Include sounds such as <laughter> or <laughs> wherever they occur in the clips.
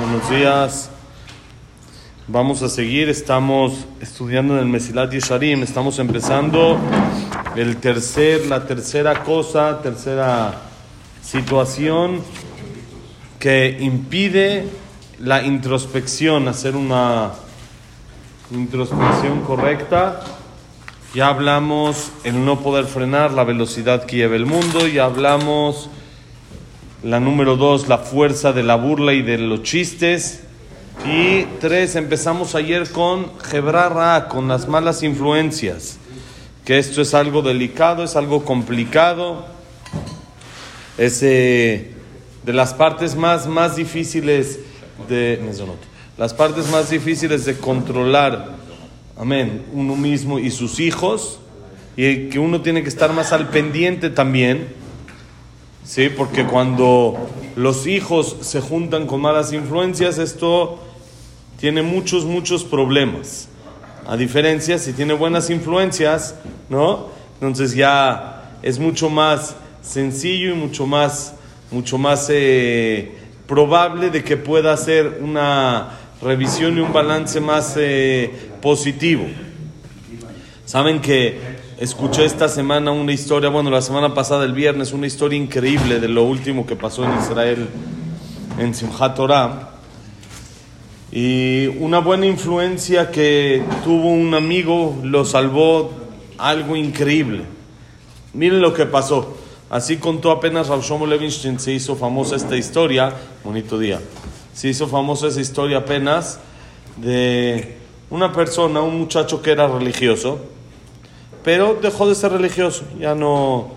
Buenos días. Vamos a seguir, estamos estudiando en el Mesilat Yesharim, estamos empezando el tercer, la tercera cosa, tercera situación que impide la introspección, hacer una introspección correcta. Ya hablamos el no poder frenar la velocidad que lleva el mundo, ya hablamos la número dos, la fuerza de la burla y de los chistes. Y tres, empezamos ayer con Gebrarra, con las malas influencias. Que esto es algo delicado, es algo complicado. Es eh, de las partes más, más difíciles de. Las partes más difíciles de controlar, amén, uno mismo y sus hijos. Y que uno tiene que estar más al pendiente también ¿sí? Porque cuando los hijos se juntan con malas influencias, esto tiene muchos, muchos problemas. A diferencia, si tiene buenas influencias, ¿no? Entonces ya es mucho más sencillo y mucho más, mucho más eh, probable de que pueda hacer una revisión y un balance más eh, positivo. Saben que Escuché esta semana una historia, bueno, la semana pasada, el viernes, una historia increíble de lo último que pasó en Israel, en Simchat Torah. Y una buena influencia que tuvo un amigo lo salvó algo increíble. Miren lo que pasó. Así contó apenas Rav Shlomo Levinstein, se hizo famosa esta historia, bonito día, se hizo famosa esa historia apenas de una persona, un muchacho que era religioso, pero dejó de ser religioso, ya no,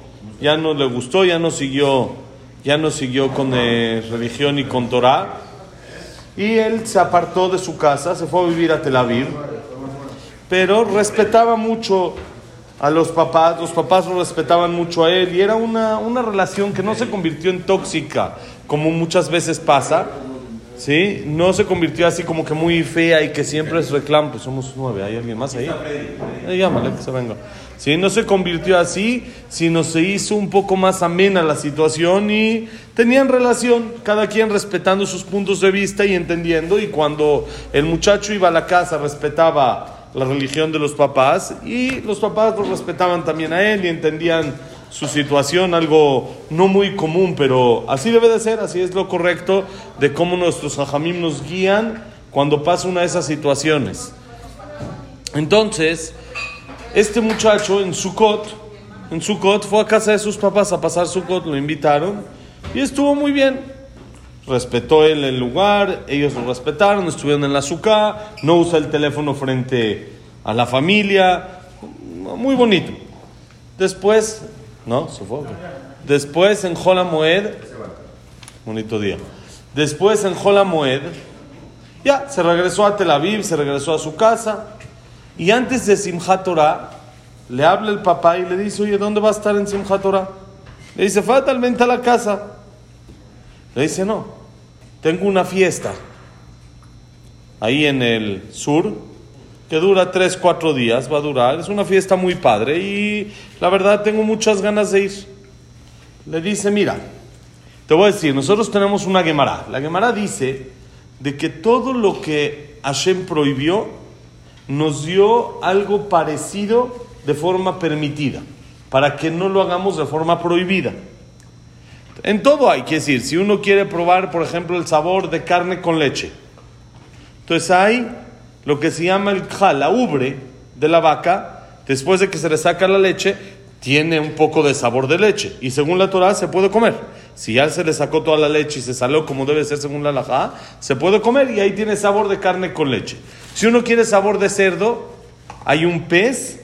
ya no le gustó, ya no siguió, ya no siguió con eh, religión y con Torah, y él se apartó de su casa, se fue a vivir a Tel Aviv, pero respetaba mucho a los papás, los papás lo respetaban mucho a él, y era una, una relación que no se convirtió en tóxica, como muchas veces pasa, ¿sí? No se convirtió así como que muy fea y que siempre es reclamo. Pues somos nueve, ¿hay alguien más ahí? Eh, llámale que se venga. ¿Sí? No se convirtió así, sino se hizo un poco más amena la situación y tenían relación, cada quien respetando sus puntos de vista y entendiendo. Y cuando el muchacho iba a la casa, respetaba la religión de los papás y los papás lo respetaban también a él y entendían su situación, algo no muy común, pero así debe de ser, así es lo correcto de cómo nuestros hajamim nos guían cuando pasa una de esas situaciones. Entonces, este muchacho en Sukkot, en Sukkot fue a casa de sus papás a pasar Sukkot, lo invitaron y estuvo muy bien. Respetó él el lugar, ellos lo respetaron, estuvieron en la suká, no usa el teléfono frente a la familia, muy bonito. Después ¿No? Después en Jola Moed, bonito día. Después en Jola Moed, ya se regresó a Tel Aviv, se regresó a su casa. Y antes de Simchat Torah, le habla el papá y le dice: Oye, ¿dónde va a estar en Simchat Torah? Le dice: Fatalmente a la casa. Le dice: No, tengo una fiesta ahí en el sur que dura tres, cuatro días, va a durar. Es una fiesta muy padre y la verdad tengo muchas ganas de ir. Le dice, mira, te voy a decir, nosotros tenemos una Gemara. La Gemara dice de que todo lo que Hashem prohibió nos dio algo parecido de forma permitida, para que no lo hagamos de forma prohibida. En todo hay que decir, si uno quiere probar, por ejemplo, el sabor de carne con leche, entonces hay lo que se llama el kha, la ubre de la vaca, después de que se le saca la leche, tiene un poco de sabor de leche. Y según la Torah se puede comer. Si ya se le sacó toda la leche y se salió como debe ser según la laja, se puede comer y ahí tiene sabor de carne con leche. Si uno quiere sabor de cerdo, hay un pez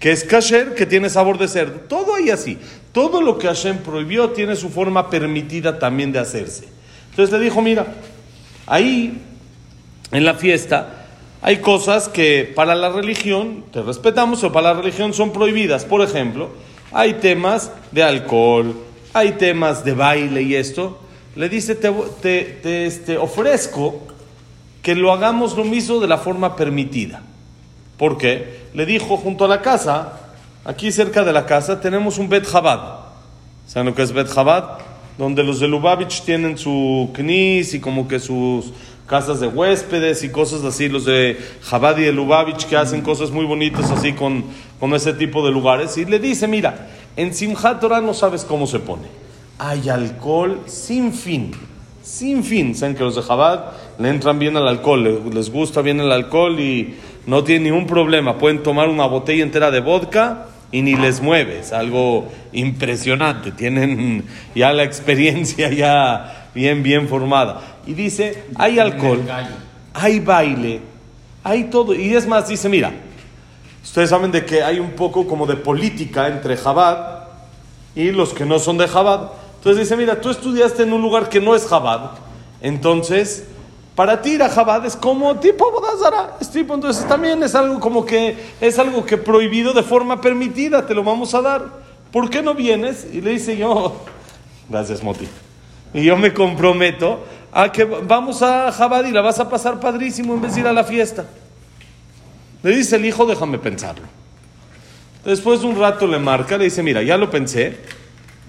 que es kasher, que tiene sabor de cerdo. Todo ahí así. Todo lo que Hashem prohibió tiene su forma permitida también de hacerse. Entonces le dijo, mira, ahí en la fiesta, hay cosas que para la religión te respetamos o para la religión son prohibidas. Por ejemplo, hay temas de alcohol, hay temas de baile y esto. Le dice, te, te, este, ofrezco que lo hagamos lo mismo de la forma permitida. ¿Por qué? Le dijo junto a la casa, aquí cerca de la casa, tenemos un Bet. ¿Saben lo que es Bet donde los de Lubavitch tienen su knis y como que sus casas de huéspedes y cosas así, los de Jabad y de Lubavitch que hacen cosas muy bonitas así con, con ese tipo de lugares. Y le dice, mira, en Simchat Torah no sabes cómo se pone. Hay alcohol sin fin, sin fin. Saben que los de Jabad le entran bien al alcohol, les gusta bien el alcohol y no tienen ningún problema. Pueden tomar una botella entera de vodka y ni les mueve. Es algo impresionante. Tienen ya la experiencia ya bien, bien formada. Y dice, hay alcohol, hay baile, hay todo. Y es más, dice, mira, ustedes saben de que hay un poco como de política entre Jabad y los que no son de Jabad. Entonces dice, mira, tú estudiaste en un lugar que no es Jabad. Entonces, para ti ir a Jabad es como tipo Bodazara, es tipo, entonces también es algo como que es algo que prohibido de forma permitida, te lo vamos a dar. ¿Por qué no vienes? Y le dice yo, <laughs> gracias Moti. Y yo me comprometo a que vamos a Jabad la vas a pasar padrísimo en vez de ir a la fiesta. Le dice el hijo, déjame pensarlo. Después de un rato le marca, le dice, mira, ya lo pensé,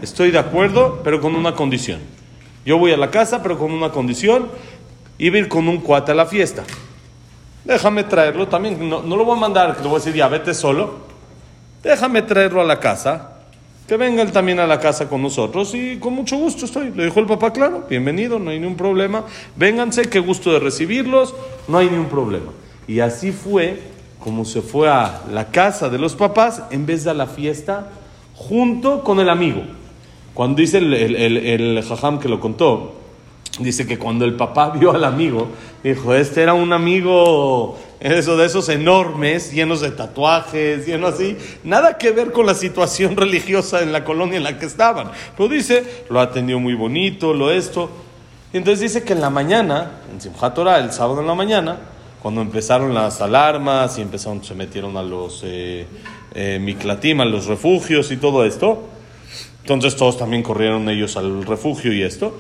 estoy de acuerdo, pero con una condición. Yo voy a la casa, pero con una condición iba a ir con un cuate a la fiesta. Déjame traerlo también, no, lo voy a mandar, que le voy a decir, ya vete solo. Déjame traerlo a la casa, que venga él también a la casa con nosotros y con mucho gusto estoy. Le dijo el papá, claro, bienvenido, no hay ningún problema. Vénganse, qué gusto de recibirlos, no hay ningún problema. Y así fue como se fue a la casa de los papás en vez de a la fiesta junto con el amigo. Cuando dice el, el, el, jajam que lo contó, Dice que cuando el papá <laughs> vio al amigo, dijo, este era un amigo eso, de esos enormes, llenos de tatuajes, llenos así, nada que ver con la situación <laughs> religiosa en la colonia en la que estaban. Pero dice, lo atendió muy bonito, lo esto. Y entonces dice que en la mañana, en Simchat el sábado en la mañana, cuando empezaron las alarmas y empezaron, se metieron a los eh, eh, Miklatim, a los refugios y todo esto, entonces todos también corrieron ellos al refugio y esto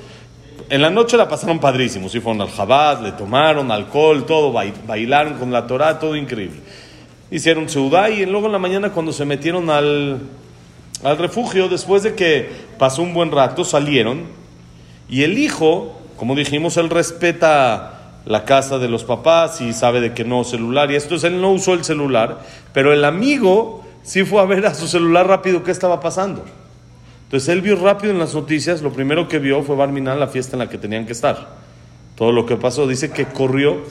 en la noche la pasaron padrísimo. Sí, fueron al Jabad, le tomaron alcohol, todo, bailaron con la Torah, todo increíble. Hicieron ciudad y luego en la mañana cuando se metieron al, al refugio, después de que pasó un buen rato, salieron y el hijo, como dijimos, él respeta la casa de los papás y sabe de que no celular y esto es, él no usó el celular, pero el amigo sí fue a ver a su celular rápido qué estaba pasando. Entonces él vio rápido en las noticias, lo primero que vio fue Barminan, la fiesta en la que tenían que estar. Todo lo que pasó, dice que corrió,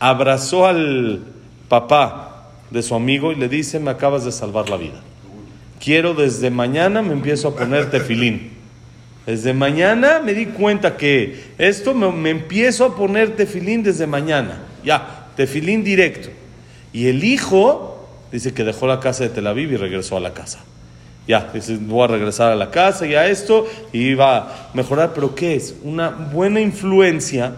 abrazó al papá de su amigo y le dice, me acabas de salvar la vida. Quiero desde mañana me empiezo a poner tefilín. Desde mañana me di cuenta que esto me, me empiezo a poner tefilín desde mañana. Ya, tefilín directo. Y el hijo dice que dejó la casa de Tel Aviv y regresó a la casa. Ya, voy a regresar a la casa y a esto y va a mejorar. Pero ¿qué es? Una buena influencia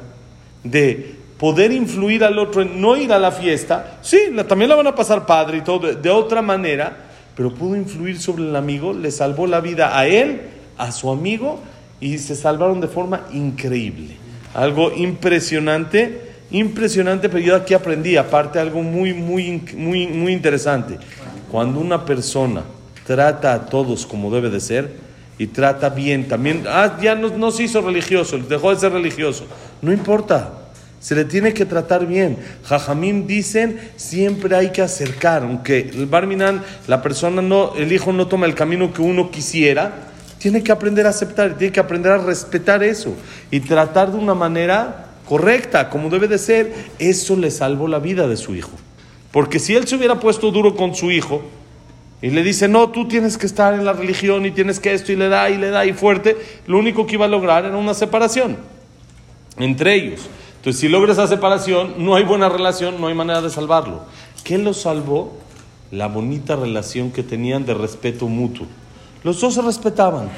de poder influir al otro en no ir a la fiesta. Sí, también la van a pasar padre y todo, de, otra manera, pero pudo influir sobre el amigo, le salvó la vida a él, a su amigo y se salvaron de forma increíble. Algo impresionante, impresionante, pero yo aquí aprendí, aparte algo muy, muy, muy, muy interesante. Cuando una persona trata a todos como debe de ser y trata bien. También, ah, ya no, se hizo religioso, dejó de ser religioso. No importa, se le tiene que tratar bien. Jajamim dicen, siempre hay que acercar, aunque el barminan, la persona no, el hijo no toma el camino que uno quisiera, tiene que aprender a aceptar, tiene que aprender a respetar eso y tratar de una manera correcta, como debe de ser. Eso le salvó la vida de su hijo. Porque si él se hubiera puesto duro con su hijo, y le dice, no, tú tienes que estar en la religión y tienes que esto y le da y le da y fuerte, lo único que iba a lograr era una separación entre ellos. Entonces, si logra esa separación, no hay buena relación, no hay manera de salvarlo. ¿Qué lo salvó? La bonita relación que tenían de respeto mutuo. Los dos se respetaban.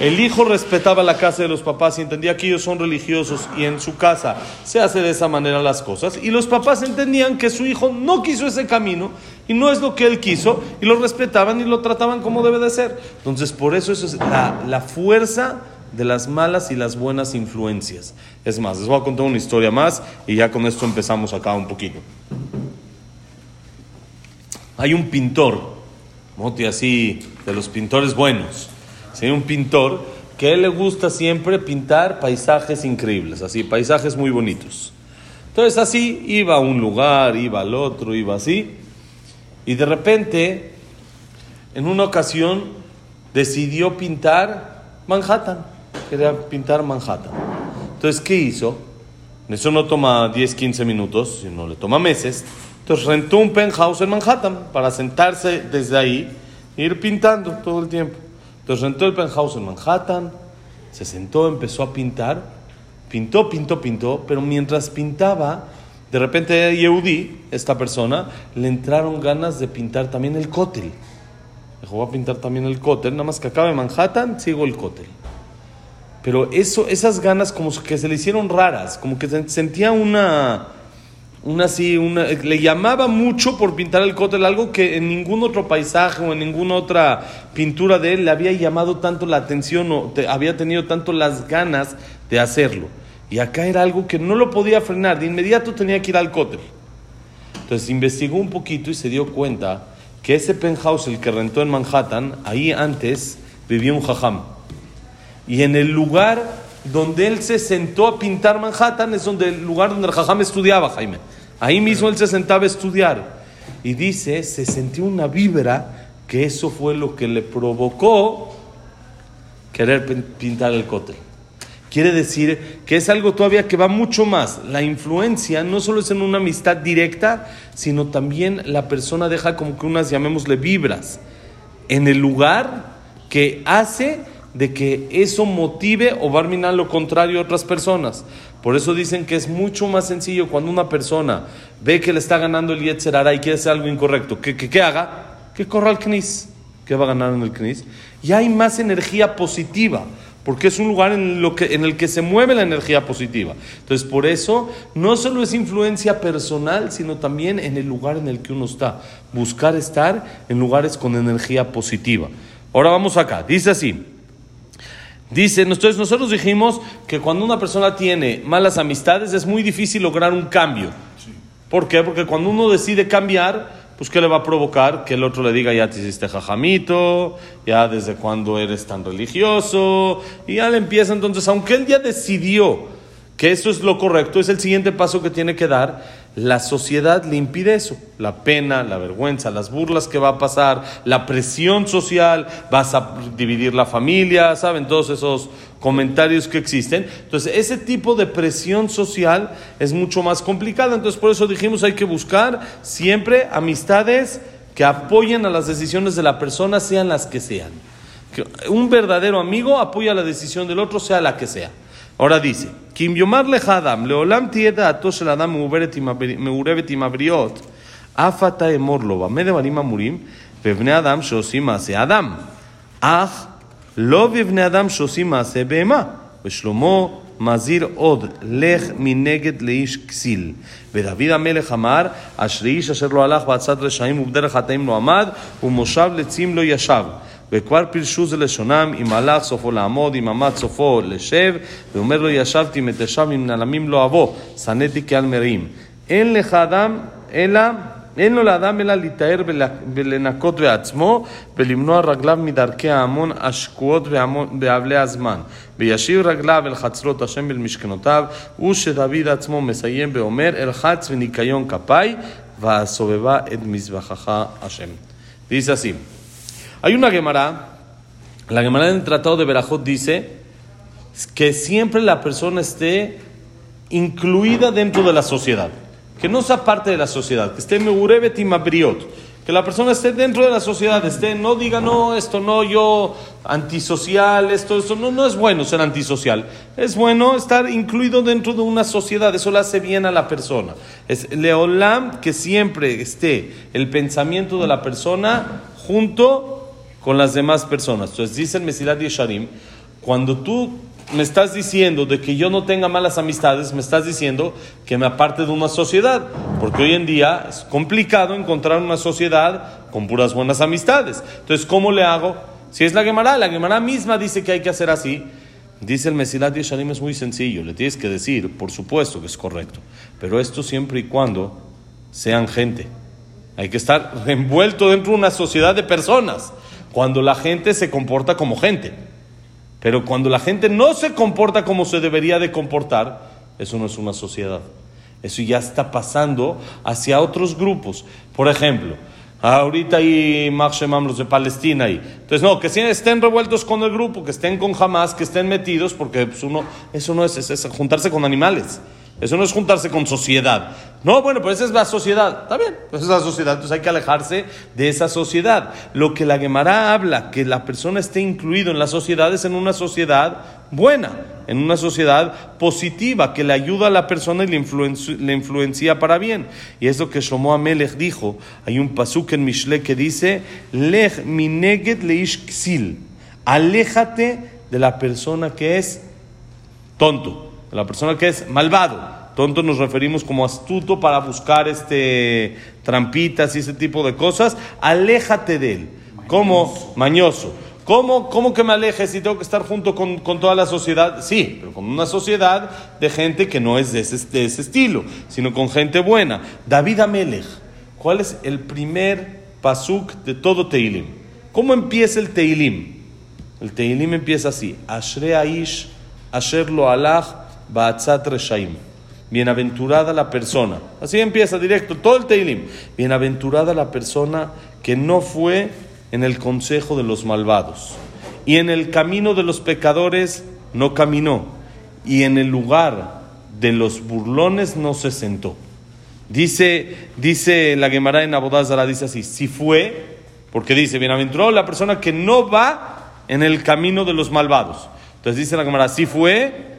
El hijo respetaba la casa de los papás y entendía que ellos son religiosos y en su casa se hace de esa manera las cosas. Y los papás entendían que su hijo no quiso ese camino y no es lo que él quiso y lo respetaban y lo trataban como debe de ser. Entonces por eso eso es la, la fuerza de las malas y las buenas influencias. Es más, les voy a contar una historia más y ya con esto empezamos acá un poquito. Hay un pintor, Moti así, de los pintores buenos. Hay un pintor que a él le gusta siempre pintar paisajes increíbles, así, paisajes muy bonitos. Entonces así iba a un lugar, iba al otro, iba así, y de repente, en una ocasión, decidió pintar Manhattan, quería pintar Manhattan. Entonces, ¿qué hizo? Eso no toma 10, 15 minutos, sino le toma meses. Entonces rentó un penthouse en Manhattan para sentarse desde ahí ir pintando todo el tiempo. Entonces rentó el penthouse en Manhattan, se sentó, empezó a pintar, pintó, pintó, pintó, pero mientras pintaba, de repente Yehudi, esta persona, le entraron ganas de pintar también el cótel. Dijo, voy a pintar también el cótel, nada más que acabe Manhattan, sigo el cótel. Pero eso, esas ganas como que se le hicieron raras, como que sentía una, una así, una, le llamaba mucho por pintar el cótel, algo que en ningún otro paisaje o en ninguna otra pintura de él le había llamado tanto la atención o había tenido tanto las ganas de hacerlo. Y acá era algo que no lo podía frenar, de inmediato tenía que ir al cótel. Entonces investigó un poquito y se dio cuenta que ese penthouse, el que rentó en Manhattan, ahí antes vivía un jajam. Y en el lugar donde él se sentó a pintar Manhattan es donde el lugar donde el jajam estudiaba, Jaime. Ahí mismo él se sentaba a estudiar. Y dice, se sintió una vibra que eso fue lo que le provocó querer pintar el cótel. Quiere decir que es algo todavía que va mucho más. La influencia no solo es en una amistad directa, sino también la persona deja como que unas, llamémosle, vibras en el lugar que hace de que eso motive o a lo contrario a otras personas. Por eso dicen que es mucho más sencillo cuando una persona ve que le está ganando el Yetzerara y quiere hacer algo incorrecto. ¿Qué, qué, haga? Que corra al Knis. ¿Qué va a ganar en el Knis? Y hay más energía positiva. Porque es un lugar en, lo que, en el que se mueve la energía positiva. Entonces, por eso, no solo es influencia personal, sino también en el lugar en el que uno está. Buscar estar en lugares con energía positiva. Ahora vamos acá. Dice así. Dice, entonces nosotros dijimos que cuando una persona tiene malas amistades es muy difícil lograr un cambio. ¿Por qué? Porque cuando uno decide cambiar, pues ¿qué le va a provocar? Que el otro le diga, ya te hiciste jajamito, ya desde cuándo eres tan religioso, y ya le empieza entonces, aunque él ya decidió que eso es lo correcto, es el siguiente paso que tiene que dar, la sociedad le impide eso. La pena, la vergüenza, las burlas que va a pasar, la presión social, vas a dividir la familia, ¿saben? Todos esos comentarios que existen. Entonces, ese tipo de presión social es mucho más complicada. Entonces, por eso dijimos, hay que buscar siempre amistades que apoyen a las decisiones de la persona, sean las que sean. Que un verdadero amigo apoya la decisión del otro, sea la que sea. Ahora dice, Kim Yomar Lechadam, Leolam Tieda Atos el Adam Meurevet im Abriot, Afata Emorlo, Bame de Barim Amurim, Bevne Adam Shosim Ase Adam. Ach, לא בבני אדם שעושים מעשה בהמה, ושלמה מזהיר עוד, לך מנגד לאיש כסיל. ודוד המלך אמר, אשרי איש אשר לא הלך בעצת רשעים ובדרך חטאים לא עמד, ומושב לצים לא ישב. וכבר פירשו זה לשונם, אם הלך סופו לעמוד, אם עמד סופו לשב, ואומר לו ישבתי מתשב, אם נעלמים לא אבוא, שנאתי כעל מרעים. אין לך אדם אלא אין לו לאדם אלא להיטהר ולנקות בעצמו ולמנוע רגליו מדרכי ההמון השקועות בעבלי הזמן וישיב רגליו אל חצרות השם ואל משכנותיו ושדוד עצמו מסיים ואומר אלחץ וניקיון כפיי והסובבה את מזבחך השם. Así. Hay una Gemara, la Gemara en el Tratado de Berajot dice que siempre la persona esté incluida dentro de la sociedad, que no sea parte de la sociedad, que esté meurevet y mabriot, que la persona esté dentro de la sociedad, esté, no diga, no, esto no, yo antisocial, esto, esto, no, no es bueno ser antisocial, es bueno estar incluido dentro de una sociedad, eso le hace bien a la persona. Es leolam que siempre esté el pensamiento de la persona junto con las demás personas. Entonces dice el Mesilat Yesharim, cuando tú me estás diciendo de que yo no tenga malas amistades, me estás diciendo que me aparte de una sociedad, porque hoy en día es complicado encontrar una sociedad con puras buenas amistades. Entonces, ¿cómo le hago? Si es la Gemara, la Gemara misma dice que hay que hacer así. Dice el Mesilat Yesharim es muy sencillo, le tienes que decir, por supuesto que es correcto, pero esto siempre y cuando sean gente. Hay que estar <laughs> envuelto dentro de una sociedad de personas cuando la gente se comporta como gente. Pero cuando la gente no se comporta como se debería de comportar, eso no es una sociedad. Eso ya está pasando hacia otros grupos. Por ejemplo, ahorita hay los de Palestina ahí. Entonces, no, que estén revueltos con el grupo, que estén con Hamas, que estén metidos, porque pues, uno, eso no es, es juntarse con animales. Eso no es juntarse con sociedad. No, bueno, pues esa es la sociedad. Está bien, pues esa es la sociedad. Entonces hay que alejarse de esa sociedad. Lo que la Gemara habla, que la persona esté incluido en la sociedad, es en una sociedad buena, en una sociedad positiva, que le ayuda a la persona y le, influencia, para bien. Y es lo que Shlomo Amelech dijo. Hay un pasuk en Mishle que dice, Lech mineget leish ksil. Aléjate de la persona que es tonto la persona que es malvado. Tonto nos referimos como astuto para buscar este trampitas y ese tipo de cosas. Aléjate de él. Como mañoso. ¿Cómo, ¿Cómo, que me aleje si tengo que estar junto con, con, toda la sociedad? Sí, pero con una sociedad de gente que no es de ese, de ese estilo, sino con gente buena. David Amelech, ¿cuál es el primer pasuk de todo Teilim? ¿Cómo empieza el Teilim? El Teilim empieza así: Ashre Aish, Asher Lo Alach, Ba'atzat Reshaim. Bienaventurada la persona. Así empieza directo todo el Teilim. Bienaventurada la persona que no fue en el consejo de los malvados. Y en el camino de los pecadores no caminó. Y en el lugar de los burlones no se sentó. Dice, dice la Gemara en Abodazara, dice así, si fue, porque dice, bienaventurada la persona que no va en el camino de los malvados. Entonces dice la Gemara, si fue,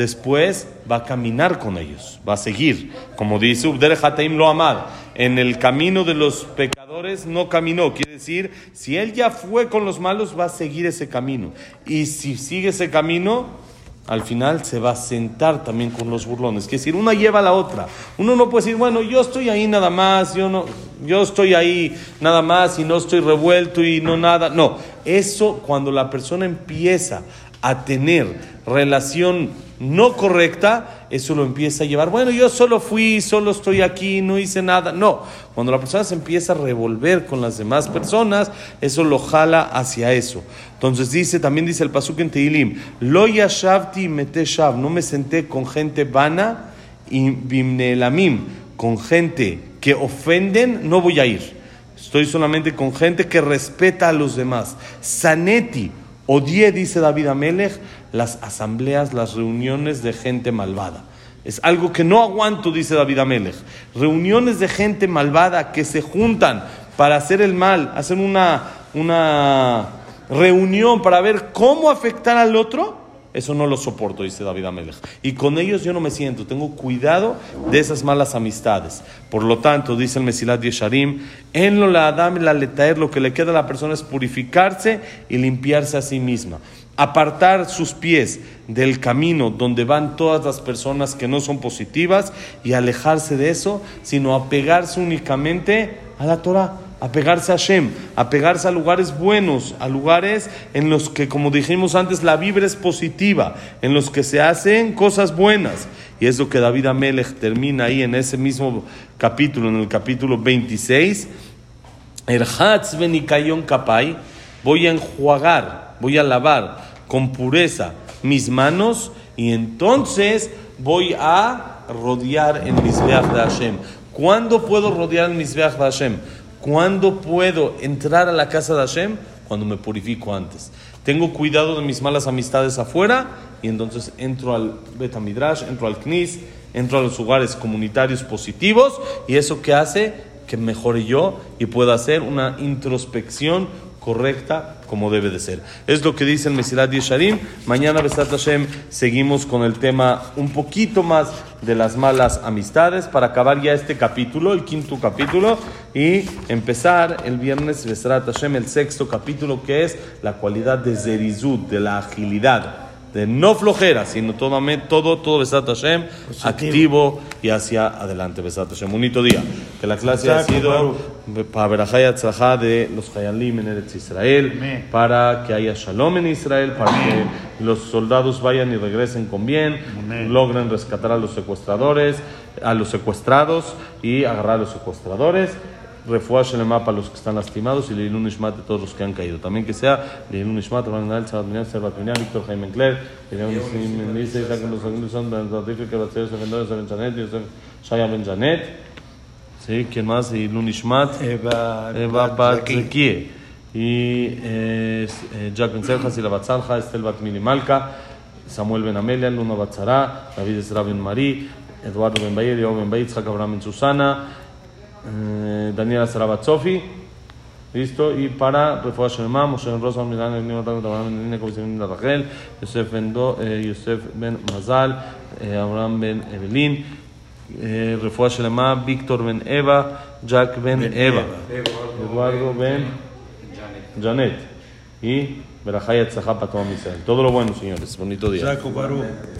después va a caminar con ellos, va a seguir. Como dice Ubder Hataim lo amad, en el camino de los pecadores no caminó. Quiere decir, si él ya fue con los malos, va a seguir ese camino. Y si sigue ese camino, al final se va a sentar también con los burlones. Quiere decir, una lleva a la otra. Uno no puede decir, bueno, yo estoy ahí nada más, yo no, yo estoy ahí nada más y no estoy revuelto y no nada. No, eso cuando la persona empieza a tener relación no correcta, eso lo empieza a llevar, bueno, yo solo fui, solo estoy aquí, no hice nada. No, cuando la persona se empieza a revolver con las demás personas, eso lo jala hacia eso. Entonces dice, también dice el pasuk en Teilim, lo yashavti meteshav, no me senté con gente vana y bimnelamim, con gente que ofenden, no voy a ir. Estoy solamente con gente que respeta a los demás. Saneti, Odie, dice David Amelech, las asambleas, las reuniones de gente malvada. Es algo que no aguanto, dice David Amelech. Reuniones de gente malvada que se juntan para hacer el mal, hacer una, una reunión para ver cómo afectar al otro. Eso no lo soporto, dice David Amelech. Y con ellos yo no me siento. Tengo cuidado de esas malas amistades. Por lo tanto, dice el Mesilat Yesharim, en lo la Adam la letaer, lo que le queda a la persona es purificarse y limpiarse a sí misma. Apartar sus pies del camino donde van todas las personas que no son positivas y alejarse de eso, sino apegarse únicamente a la Torah apegarse a Shem, apegarse a lugares buenos, a lugares en los que, como dijimos antes, la vibra es positiva, en los que se hacen cosas buenas. Y es lo que David Amelech termina ahí en ese mismo capítulo, en el capítulo 26. Erhatz benikayon kapai, voy a enjuagar, voy a lavar con pureza mis manos y entonces voy a rodear en Mizbeach de Hashem. ¿Cuándo puedo rodear en Mizbeach de Hashem? ¿Cuándo puedo entrar a la casa de Hashem? Cuando me purifico antes. Tengo cuidado de mis malas amistades afuera y entonces entro al Betamidrash, entro al Knis, entro a los lugares comunitarios positivos y eso que hace que mejore yo y pueda hacer una introspección correcta como debe de ser. Es lo que dice el Mesilat Yesharim. Mañana, Besat Hashem, seguimos con el tema un poquito más de las malas amistades para acabar ya este capítulo, el quinto capítulo, y empezar el viernes, Besat Hashem, el sexto capítulo, que es la cualidad de Zerizut, de la agilidad de no flojera, sino todo, todo, todo Besat Hashem, activo y hacia adelante, Besat Hashem. Bonito día. Que la clase ha sido para Berajaya Tzajá de los Hayalim en Eretz Israel, para que haya Shalom en Israel, para que los soldados vayan y regresen con bien, logren rescatar a los secuestradores, a los secuestrados y agarrar a los secuestradores refuá shelema para los que están lastimados y leilun ishmat de todos los que han caído. También que sea leilun ishmat, Ron Nal, Sabat Minyan, Servat Minyan, Víctor Jaime Cler, Leilun Dice, Isaac los segundos son Ben Zatif, que Batzer, Sefendor, Ben Janet, Yosef Shaya Ben Janet. Sí, ¿quién más? Leilun ishmat, Eva, Eva Bat Bat Zaki. Zekie. Y eh, eh, Jack Ben Serja, Sila Bat Salja, Estel Bat Mili Malka, Samuel Ben Amelia, Luna Bat Zara, David Ezra Ben Marí, Eduardo Ben Bayer, Diego Ben Bayer, Itzhak Abraham Ben Susana, eh, Daniela Sarabat Sofi. Listo, y para Refuah Shemá, Moshe Ben Rosa, Milán, el niño Taco, Abraham Ben Nina, Comisión de Rachel, Yosef Ben, Do, eh, Yosef Ben Mazal, eh, Abraham Ben Evelyn, eh, Refuah Shemá, Víctor Ben Eva, Jack Ben, Eva, Eduardo Ben Janet, y Berajay Atzahá para todo lo bueno, señores. Bonito día. Jacob Baruch.